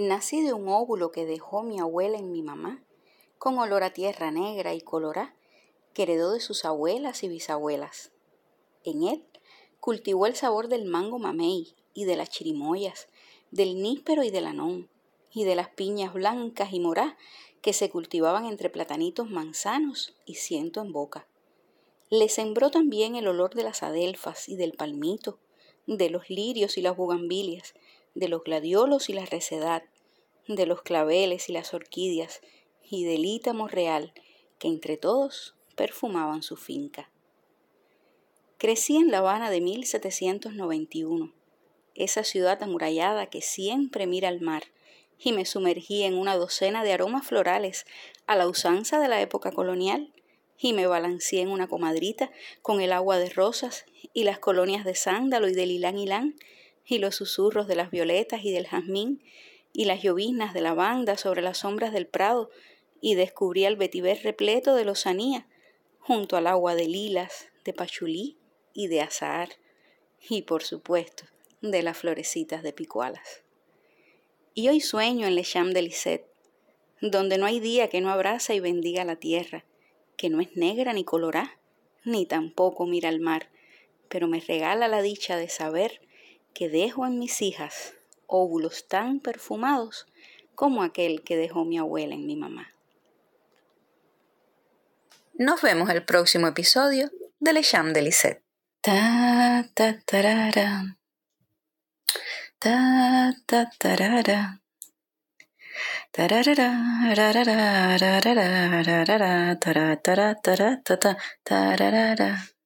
Nací de un óvulo que dejó mi abuela en mi mamá, con olor a tierra negra y colorá, que heredó de sus abuelas y bisabuelas. En él cultivó el sabor del mango mamey y de las chirimoyas, del níspero y del anón, y de las piñas blancas y morá que se cultivaban entre platanitos manzanos y ciento en boca. Le sembró también el olor de las adelfas y del palmito, de los lirios y las bugambilias, de los gladiolos y la recedad, de los claveles y las orquídeas, y del ítamo real, que entre todos perfumaban su finca. Crecí en La Habana de 1791, esa ciudad amurallada que siempre mira al mar, y me sumergí en una docena de aromas florales a la usanza de la época colonial, y me balanceé en una comadrita con el agua de rosas y las colonias de sándalo y de lilán hilán, y los susurros de las violetas y del jazmín, y las lloviznas de lavanda sobre las sombras del prado, y descubrí el vetiver repleto de lozanía, junto al agua de lilas, de pachulí y de azahar, y por supuesto, de las florecitas de picualas. Y hoy sueño en Le Cham de Lisette, donde no hay día que no abraza y bendiga la tierra, que no es negra ni colorá, ni tampoco mira al mar, pero me regala la dicha de saber que dejo en mis hijas óvulos tan perfumados como aquel que dejó mi abuela en mi mamá. Nos vemos el próximo episodio de Le Cham de Lisette. Ta ta tarara. Ta ta tarara. Tararara, tararara, tararara, tararara, tararara, tararara, tararara.